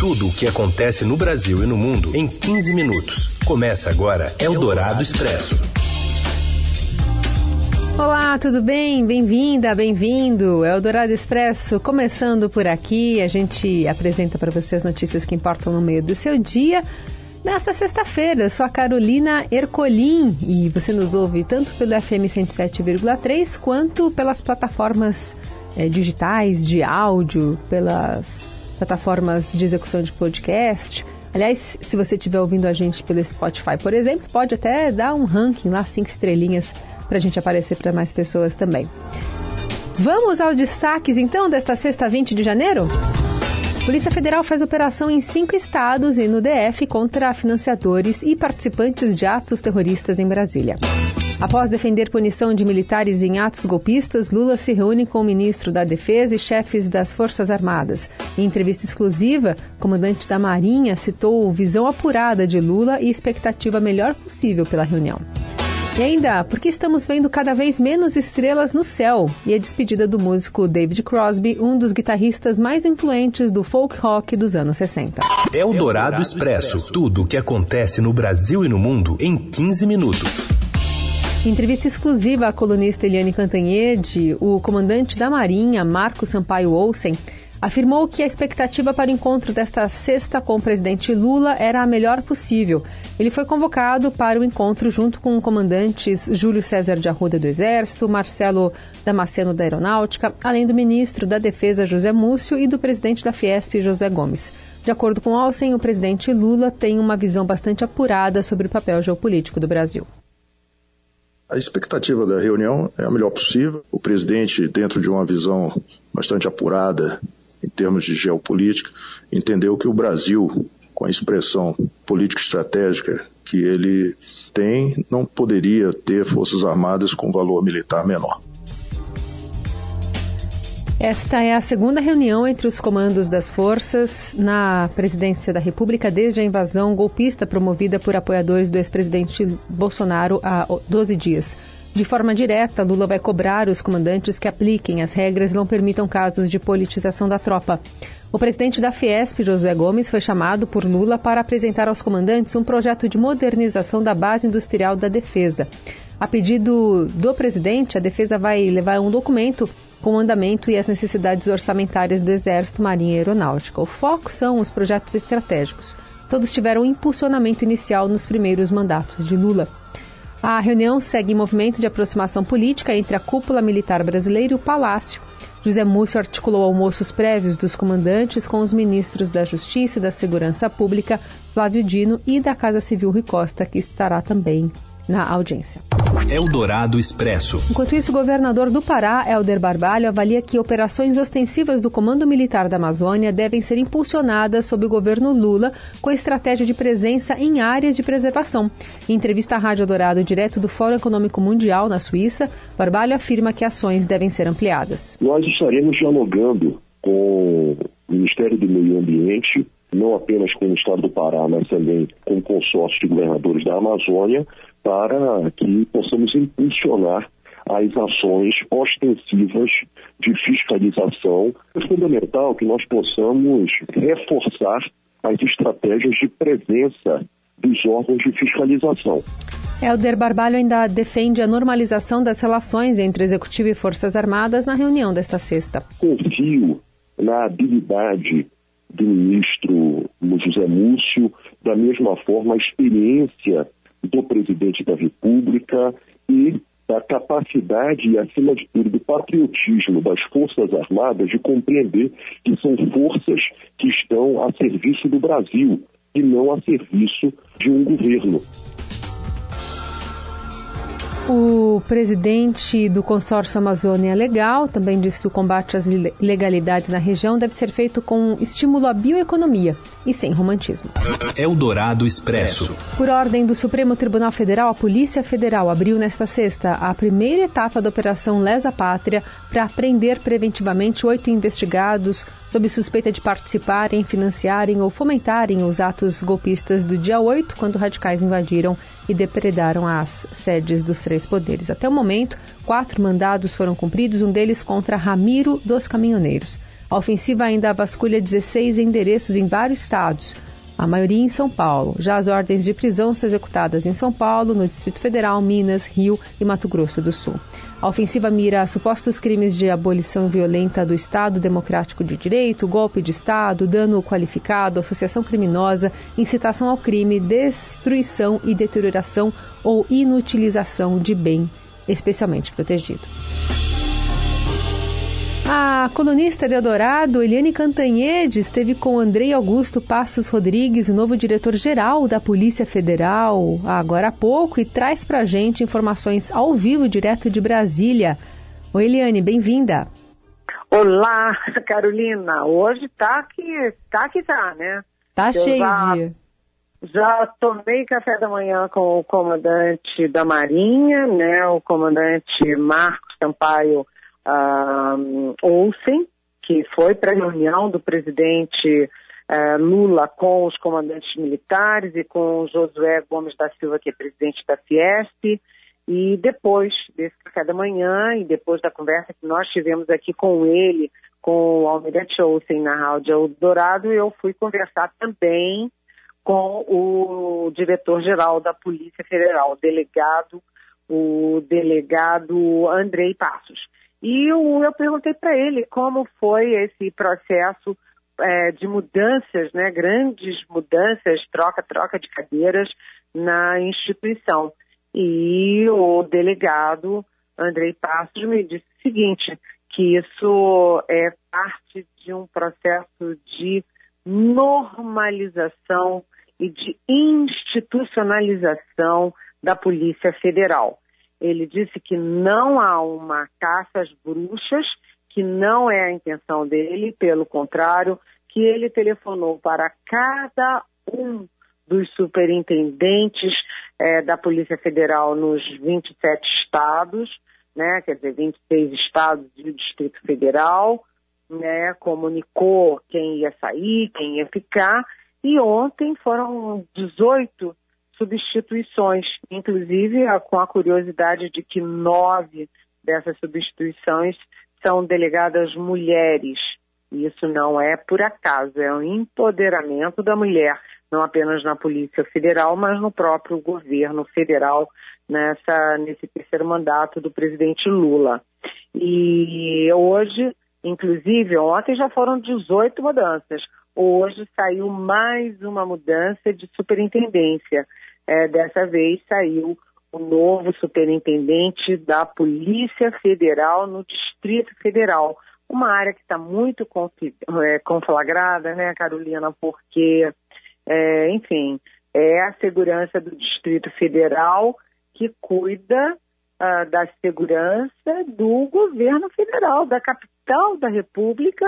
Tudo o que acontece no Brasil e no mundo em 15 minutos. Começa agora Eldorado Expresso. Olá, tudo bem? Bem-vinda, bem-vindo. Eldorado Expresso começando por aqui. A gente apresenta para você as notícias que importam no meio do seu dia. Nesta sexta-feira, eu sou a Carolina Ercolim e você nos ouve tanto pelo FM 107,3 quanto pelas plataformas é, digitais de áudio, pelas plataformas de execução de podcast. Aliás, se você estiver ouvindo a gente pelo Spotify, por exemplo, pode até dar um ranking lá, cinco estrelinhas, para a gente aparecer para mais pessoas também. Vamos aos destaques então desta sexta 20 de janeiro? Polícia Federal faz operação em cinco estados e no DF contra financiadores e participantes de atos terroristas em Brasília. Após defender punição de militares em atos golpistas, Lula se reúne com o ministro da Defesa e chefes das Forças Armadas. Em entrevista exclusiva, o comandante da Marinha citou visão apurada de Lula e expectativa melhor possível pela reunião. E ainda, porque estamos vendo cada vez menos estrelas no céu? E a despedida do músico David Crosby, um dos guitarristas mais influentes do folk rock dos anos 60. É o Dourado Expresso. Tudo o que acontece no Brasil e no mundo em 15 minutos. Em entrevista exclusiva à colunista Eliane Cantanhede, o comandante da Marinha, Marco Sampaio Olsen, afirmou que a expectativa para o encontro desta sexta com o presidente Lula era a melhor possível. Ele foi convocado para o encontro junto com comandantes Júlio César de Arruda do Exército, Marcelo Damasceno da Aeronáutica, além do ministro da Defesa José Múcio e do presidente da Fiesp José Gomes. De acordo com Olsen, o presidente Lula tem uma visão bastante apurada sobre o papel geopolítico do Brasil. A expectativa da reunião é a melhor possível. O presidente, dentro de uma visão bastante apurada em termos de geopolítica, entendeu que o Brasil, com a expressão política estratégica que ele tem, não poderia ter forças armadas com valor militar menor. Esta é a segunda reunião entre os comandos das forças na presidência da República desde a invasão golpista promovida por apoiadores do ex-presidente Bolsonaro há 12 dias. De forma direta, Lula vai cobrar os comandantes que apliquem as regras e não permitam casos de politização da tropa. O presidente da Fiesp, José Gomes, foi chamado por Lula para apresentar aos comandantes um projeto de modernização da base industrial da defesa. A pedido do presidente, a defesa vai levar um documento com o andamento e as necessidades orçamentárias do Exército, Marinha e Aeronáutica. O foco são os projetos estratégicos. Todos tiveram impulsionamento inicial nos primeiros mandatos de Lula. A reunião segue em movimento de aproximação política entre a cúpula militar brasileira e o Palácio. José Múcio articulou almoços prévios dos comandantes com os ministros da Justiça e da Segurança Pública, Flávio Dino, e da Casa Civil Rui Costa, que estará também na audiência. Eldorado Expresso. Enquanto isso, o governador do Pará, Helder Barbalho, avalia que operações ostensivas do Comando Militar da Amazônia devem ser impulsionadas sob o governo Lula, com estratégia de presença em áreas de preservação. Em entrevista à Rádio Dourado, direto do Fórum Econômico Mundial, na Suíça, Barbalho afirma que ações devem ser ampliadas. Nós estaremos dialogando com o Ministério do Meio Ambiente, não apenas com o Estado do Pará, mas também com o consórcio de governadores da Amazônia, para que possamos impulsionar as ações ostensivas de fiscalização. É fundamental que nós possamos reforçar as estratégias de presença dos órgãos de fiscalização. Helder Barbalho ainda defende a normalização das relações entre Executivo e Forças Armadas na reunião desta sexta. Confio na habilidade do ministro José Múcio, da mesma forma a experiência do presidente da República e da capacidade e, acima de tudo, do patriotismo das Forças Armadas de compreender que são forças que estão a serviço do Brasil e não a serviço de um governo. O presidente do consórcio Amazônia Legal também diz que o combate às ilegalidades na região deve ser feito com estímulo à bioeconomia e sem romantismo. Eldorado Expresso. Por ordem do Supremo Tribunal Federal, a Polícia Federal abriu nesta sexta a primeira etapa da Operação Lesa Pátria para prender preventivamente oito investigados sob suspeita de participarem, financiarem ou fomentarem os atos golpistas do dia 8, quando radicais invadiram e depredaram as sedes dos três poderes. Até o momento, quatro mandados foram cumpridos, um deles contra Ramiro dos Caminhoneiros. A ofensiva ainda vasculha 16 endereços em vários estados, a maioria em São Paulo. Já as ordens de prisão são executadas em São Paulo, no Distrito Federal, Minas, Rio e Mato Grosso do Sul. A ofensiva mira supostos crimes de abolição violenta do Estado Democrático de Direito, golpe de Estado, dano qualificado, associação criminosa, incitação ao crime, destruição e deterioração ou inutilização de bem especialmente protegido. A colunista de Eldorado, Eliane Cantanhede, esteve com Andrei Augusto Passos Rodrigues, o novo diretor-geral da Polícia Federal, agora há pouco, e traz para a gente informações ao vivo, direto de Brasília. Oi, Eliane, bem-vinda. Olá, Carolina. Hoje tá que tá que tá, né? Tá Eu cheio já, dia. Já tomei café da manhã com o comandante da Marinha, né? O comandante Marcos Sampaio uh, Olsen, que foi para a reunião do presidente uh, Lula com os comandantes militares e com Josué Gomes da Silva, que é presidente da Fiesp. E depois desse café da manhã e depois da conversa que nós tivemos aqui com ele, com o Almirante Olsen na Rádio Dourado, eu fui conversar também com o diretor-geral da Polícia Federal, o delegado, o delegado Andrei Passos. E eu, eu perguntei para ele como foi esse processo é, de mudanças, né, grandes mudanças, troca-troca de cadeiras na instituição. E o delegado Andrei Passos me disse o seguinte, que isso é parte de um processo de normalização e de institucionalização da Polícia Federal. Ele disse que não há uma caça às bruxas, que não é a intenção dele, pelo contrário, que ele telefonou para cada um dos superintendentes é, da Polícia Federal nos 27 estados, né, quer dizer, 26 estados e o Distrito Federal, né, comunicou quem ia sair, quem ia ficar, e ontem foram 18 substituições, inclusive com a curiosidade de que nove dessas substituições são delegadas mulheres. Isso não é por acaso, é um empoderamento da mulher, não apenas na Polícia Federal, mas no próprio governo federal, nessa, nesse terceiro mandato do presidente Lula. E hoje, inclusive, ontem já foram 18 mudanças. Hoje saiu mais uma mudança de superintendência é, dessa vez saiu o novo superintendente da Polícia Federal no Distrito Federal. Uma área que está muito é, conflagrada, né, Carolina, porque, é, enfim, é a segurança do Distrito Federal que cuida uh, da segurança do governo federal, da capital da República,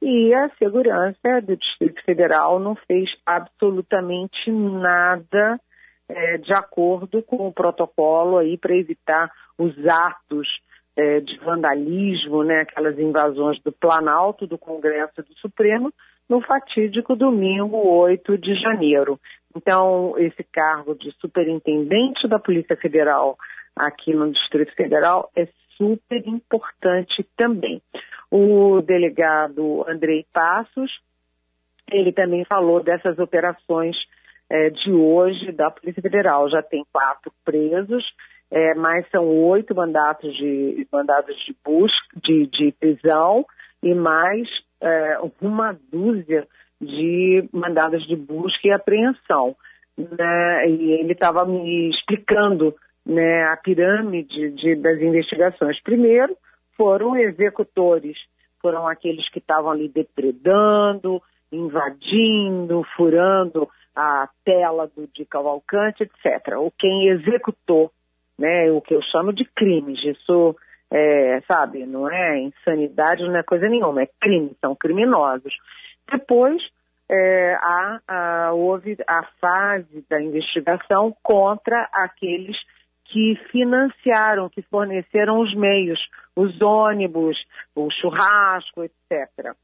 e a segurança do Distrito Federal não fez absolutamente nada é, de acordo com o protocolo aí para evitar os atos é, de vandalismo, né, aquelas invasões do Planalto, do Congresso e do Supremo, no fatídico domingo 8 de janeiro. Então, esse cargo de superintendente da Polícia Federal aqui no Distrito Federal é super importante também. O delegado Andrei Passos, ele também falou dessas operações é, de hoje da Polícia Federal. Já tem quatro presos, é, mas são oito mandatos de mandados de busca, de, de prisão e mais é, uma dúzia de mandados de busca e apreensão. Né? E ele estava me explicando né, a pirâmide de, das investigações. Primeiro, foram executores, foram aqueles que estavam ali depredando, invadindo, furando a tela do, de Cavalcante, etc. Ou quem executou, né, o que eu chamo de crimes. Isso, é, sabe, não é insanidade, não é coisa nenhuma, é crime, são criminosos. Depois, é, há, há, houve a fase da investigação contra aqueles que financiaram, que forneceram os meios, os ônibus, o churrasco, etc.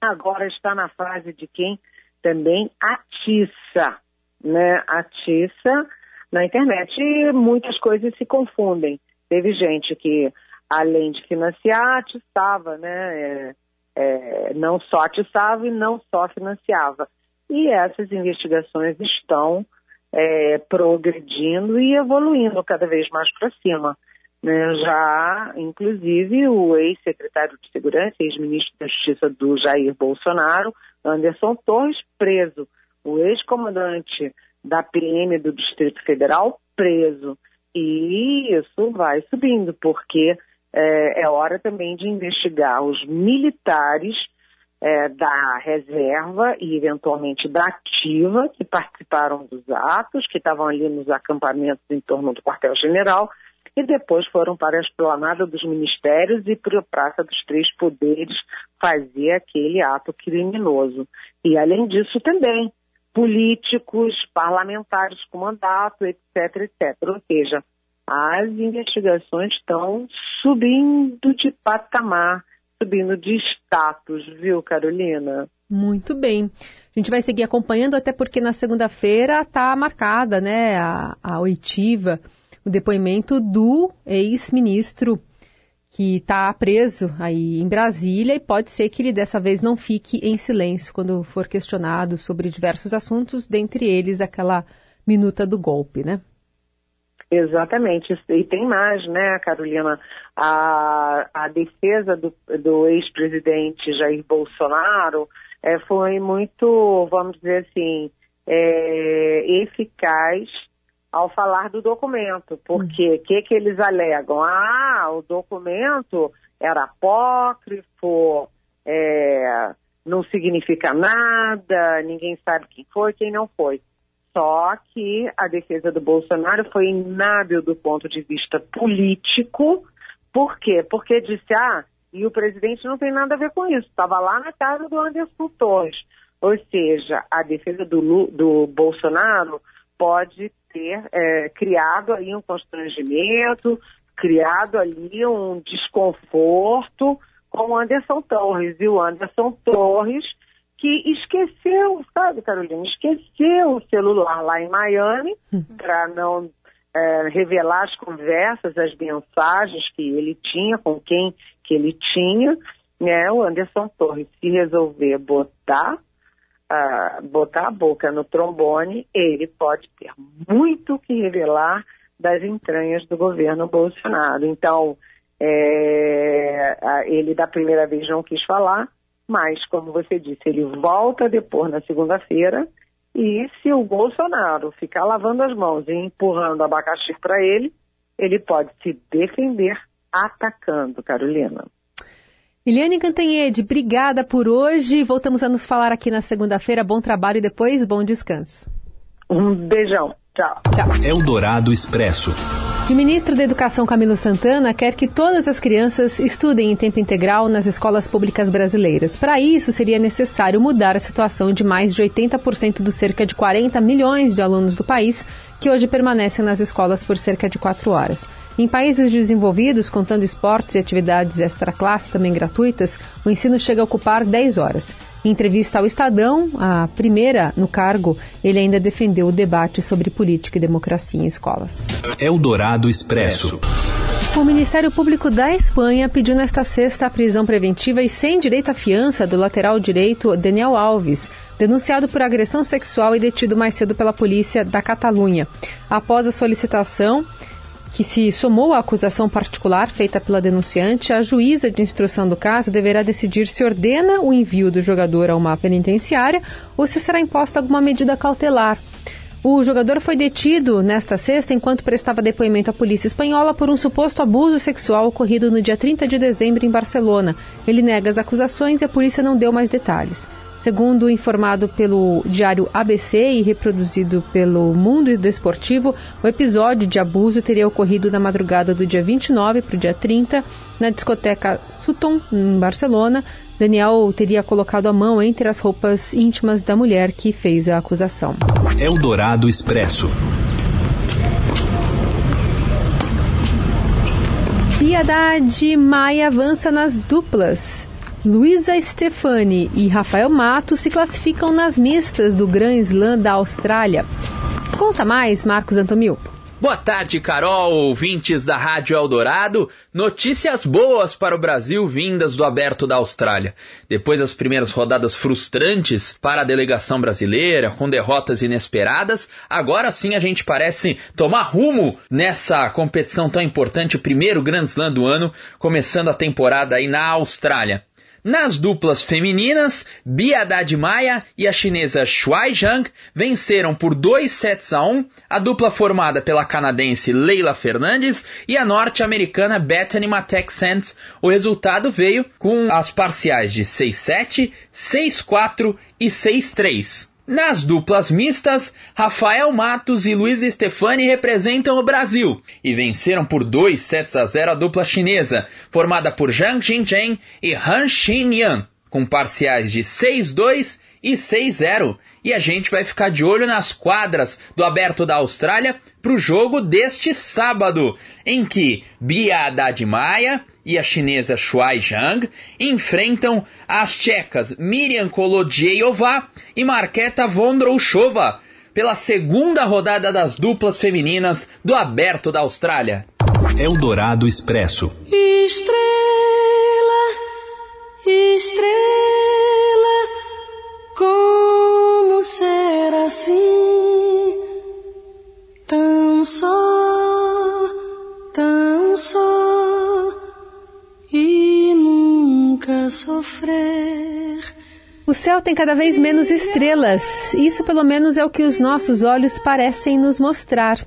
Agora está na fase de quem também atiça, né? Atiça na internet e muitas coisas se confundem. Teve gente que, além de financiar, atiçava, né? É, é, não só atiçava e não só financiava. E essas investigações estão é, progredindo e evoluindo cada vez mais para cima. Né? Já, inclusive, o ex-secretário de Segurança, ex-ministro da Justiça do Jair Bolsonaro, Anderson Torres, preso. O ex-comandante da PM do Distrito Federal, preso. E isso vai subindo, porque é, é hora também de investigar os militares é, da reserva e, eventualmente, da ativa, que participaram dos atos, que estavam ali nos acampamentos em torno do quartel-general, e depois foram para a esplanada dos ministérios e para a Praça dos Três Poderes fazer aquele ato criminoso. E, além disso, também políticos, parlamentares com mandato, etc, etc. Ou seja, as investigações estão subindo de patamar subindo de status, viu, Carolina? Muito bem. A gente vai seguir acompanhando, até porque na segunda-feira está marcada né, a, a oitiva, o depoimento do ex-ministro que está preso aí em Brasília e pode ser que ele dessa vez não fique em silêncio quando for questionado sobre diversos assuntos, dentre eles aquela minuta do golpe, né? Exatamente. E tem mais, né, Carolina? A, a defesa do, do ex-presidente Jair Bolsonaro é, foi muito, vamos dizer assim, é, eficaz ao falar do documento. Porque o hum. que, que eles alegam? Ah, o documento era apócrifo, é, não significa nada, ninguém sabe quem foi, quem não foi. Só que a defesa do Bolsonaro foi inábil do ponto de vista político. Por quê? Porque disse, ah, e o presidente não tem nada a ver com isso. Estava lá na casa do Anderson Torres. Ou seja, a defesa do, do Bolsonaro pode ter é, criado aí um constrangimento, criado ali um desconforto com o Anderson Torres. E o Anderson Torres que esqueceu, sabe, Carolina, esqueceu o celular lá em Miami uhum. para não é, revelar as conversas, as mensagens que ele tinha, com quem que ele tinha, né? O Anderson Torres, se resolver botar, botar a boca no trombone, ele pode ter muito que revelar das entranhas do governo Bolsonaro. Então, é, ele da primeira vez não quis falar, mas, como você disse, ele volta a depor na segunda-feira e se o Bolsonaro ficar lavando as mãos e empurrando abacaxi para ele, ele pode se defender atacando, Carolina. Eliane Cantanhede, obrigada por hoje. Voltamos a nos falar aqui na segunda-feira. Bom trabalho e depois bom descanso. Um beijão. Tchau. Tchau. Eldorado Expresso. O ministro da Educação Camilo Santana quer que todas as crianças estudem em tempo integral nas escolas públicas brasileiras. Para isso, seria necessário mudar a situação de mais de 80% dos cerca de 40 milhões de alunos do país que hoje permanecem nas escolas por cerca de quatro horas. Em países desenvolvidos, contando esportes e atividades extra-classe também gratuitas, o ensino chega a ocupar 10 horas. Em entrevista ao Estadão, a primeira no cargo, ele ainda defendeu o debate sobre política e democracia em escolas. Eldorado Expresso. O Ministério Público da Espanha pediu nesta sexta a prisão preventiva e sem direito à fiança do lateral direito Daniel Alves, denunciado por agressão sexual e detido mais cedo pela polícia da Catalunha. Após a solicitação, que se somou à acusação particular feita pela denunciante, a juíza de instrução do caso deverá decidir se ordena o envio do jogador a uma penitenciária ou se será imposta alguma medida cautelar. O jogador foi detido nesta sexta enquanto prestava depoimento à polícia espanhola por um suposto abuso sexual ocorrido no dia 30 de dezembro em Barcelona. Ele nega as acusações e a polícia não deu mais detalhes. Segundo informado pelo diário ABC e reproduzido pelo Mundo Desportivo, o episódio de abuso teria ocorrido na madrugada do dia 29 para o dia 30, na discoteca Sutton, em Barcelona. Daniel teria colocado a mão entre as roupas íntimas da mulher que fez a acusação. Eldorado Expresso. Piedade Maia avança nas duplas. Luísa Stefani e Rafael Mato se classificam nas mistas do Grand Slam da Austrália. Conta mais, Marcos Antomil. Boa tarde, Carol, ouvintes da Rádio Eldorado. Notícias boas para o Brasil vindas do aberto da Austrália. Depois das primeiras rodadas frustrantes para a delegação brasileira, com derrotas inesperadas, agora sim a gente parece tomar rumo nessa competição tão importante, o primeiro Grand Slam do ano, começando a temporada aí na Austrália. Nas duplas femininas, Bia Haddad Maia e a chinesa Shuai Zhang venceram por 2 sets a 1 a dupla formada pela canadense Leila Fernandes e a norte-americana Bethany Matek Sands. O resultado veio com as parciais de 6-7, 6-4 e 6-3. Nas duplas mistas, Rafael Matos e Luiz Stefani representam o Brasil e venceram por 2 sets a 0 a dupla chinesa, formada por Zhang Jinzhen e Han Xinyan, com parciais de 6-2 e 6-0. E a gente vai ficar de olho nas quadras do Aberto da Austrália para o jogo deste sábado, em que Bia Haddad Maia e a chinesa Shuai Zhang enfrentam as tchecas Miriam Kolodjejova e Marketa Vondroushova pela segunda rodada das duplas femininas do Aberto da Austrália. Eldorado Expresso. Estrela, estrela, como ser assim? Tão só, tão só e nunca sofrer. O céu tem cada vez menos estrelas. Isso, pelo menos, é o que os nossos olhos parecem nos mostrar.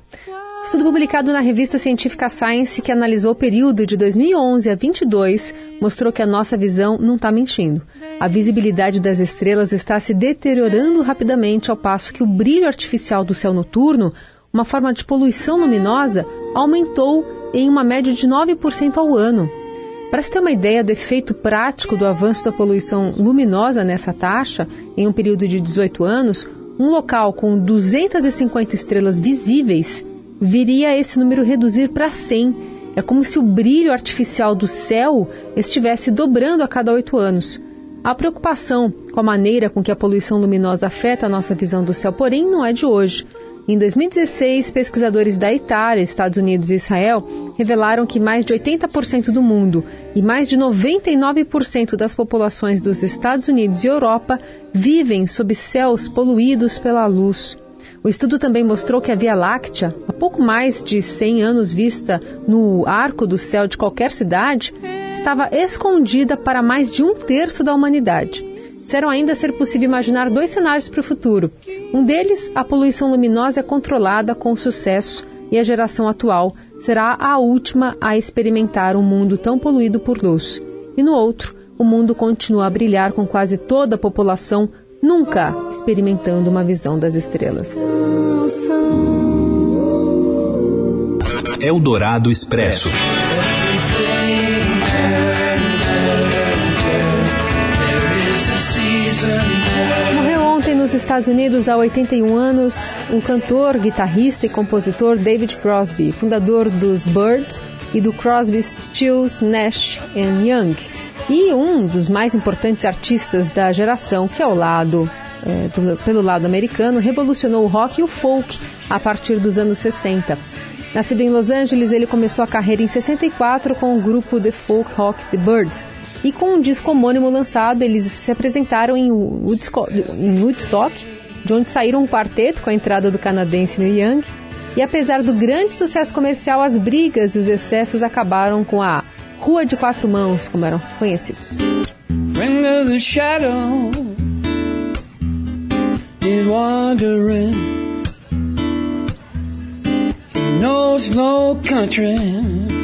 Estudo publicado na revista científica Science, que analisou o período de 2011 a 22, mostrou que a nossa visão não está mentindo. A visibilidade das estrelas está se deteriorando rapidamente, ao passo que o brilho artificial do céu noturno, uma forma de poluição luminosa, aumentou em uma média de 9% ao ano. Para se ter uma ideia do efeito prático do avanço da poluição luminosa nessa taxa, em um período de 18 anos, um local com 250 estrelas visíveis viria esse número reduzir para 100. É como se o brilho artificial do céu estivesse dobrando a cada oito anos. A preocupação com a maneira com que a poluição luminosa afeta a nossa visão do céu, porém, não é de hoje. Em 2016, pesquisadores da Itália, Estados Unidos e Israel revelaram que mais de 80% do mundo e mais de 99% das populações dos Estados Unidos e Europa vivem sob céus poluídos pela luz. O estudo também mostrou que a Via Láctea, há pouco mais de 100 anos vista no arco do céu de qualquer cidade, estava escondida para mais de um terço da humanidade. Disseram ainda ser possível imaginar dois cenários para o futuro. Um deles, a poluição luminosa é controlada com sucesso e a geração atual será a última a experimentar um mundo tão poluído por luz. E no outro, o mundo continua a brilhar com quase toda a população nunca experimentando uma visão das estrelas. Eldorado Expresso. Morreu ontem nos Estados Unidos, há 81 anos, o cantor, guitarrista e compositor David Crosby, fundador dos Birds e do Crosby, Stills, Nash Young, e um dos mais importantes artistas da geração, que ao lado é, do, pelo lado americano, revolucionou o rock e o folk a partir dos anos 60. Nascido em Los Angeles, ele começou a carreira em 64 com o grupo The Folk Rock The Birds, e com um disco homônimo lançado, eles se apresentaram em Woodstock de onde saíram um quarteto com a entrada do canadense Neil Young. E apesar do grande sucesso comercial, as brigas e os excessos acabaram com a Rua de Quatro Mãos, como eram conhecidos.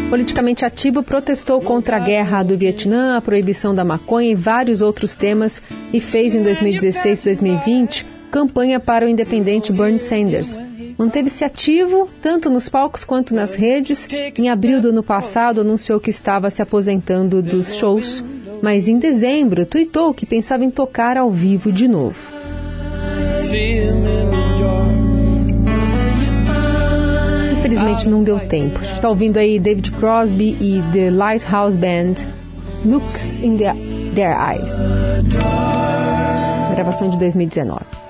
politicamente ativo, protestou contra a guerra do Vietnã, a proibição da maconha e vários outros temas e fez em 2016 e 2020 campanha para o independente Bernie Sanders. Manteve-se ativo tanto nos palcos quanto nas redes. Em abril do ano passado, anunciou que estava se aposentando dos shows, mas em dezembro tweetou que pensava em tocar ao vivo de novo. infelizmente não deu tempo. A gente está ouvindo aí David Crosby e The Lighthouse Band, Looks in the, Their Eyes. Gravação de 2019.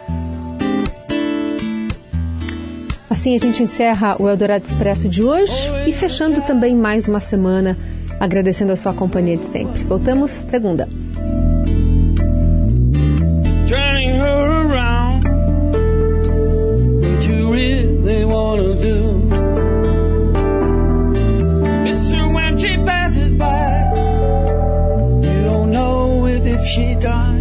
Assim a gente encerra o Eldorado Expresso de hoje e fechando também mais uma semana, agradecendo a sua companhia de sempre. Voltamos segunda. She died.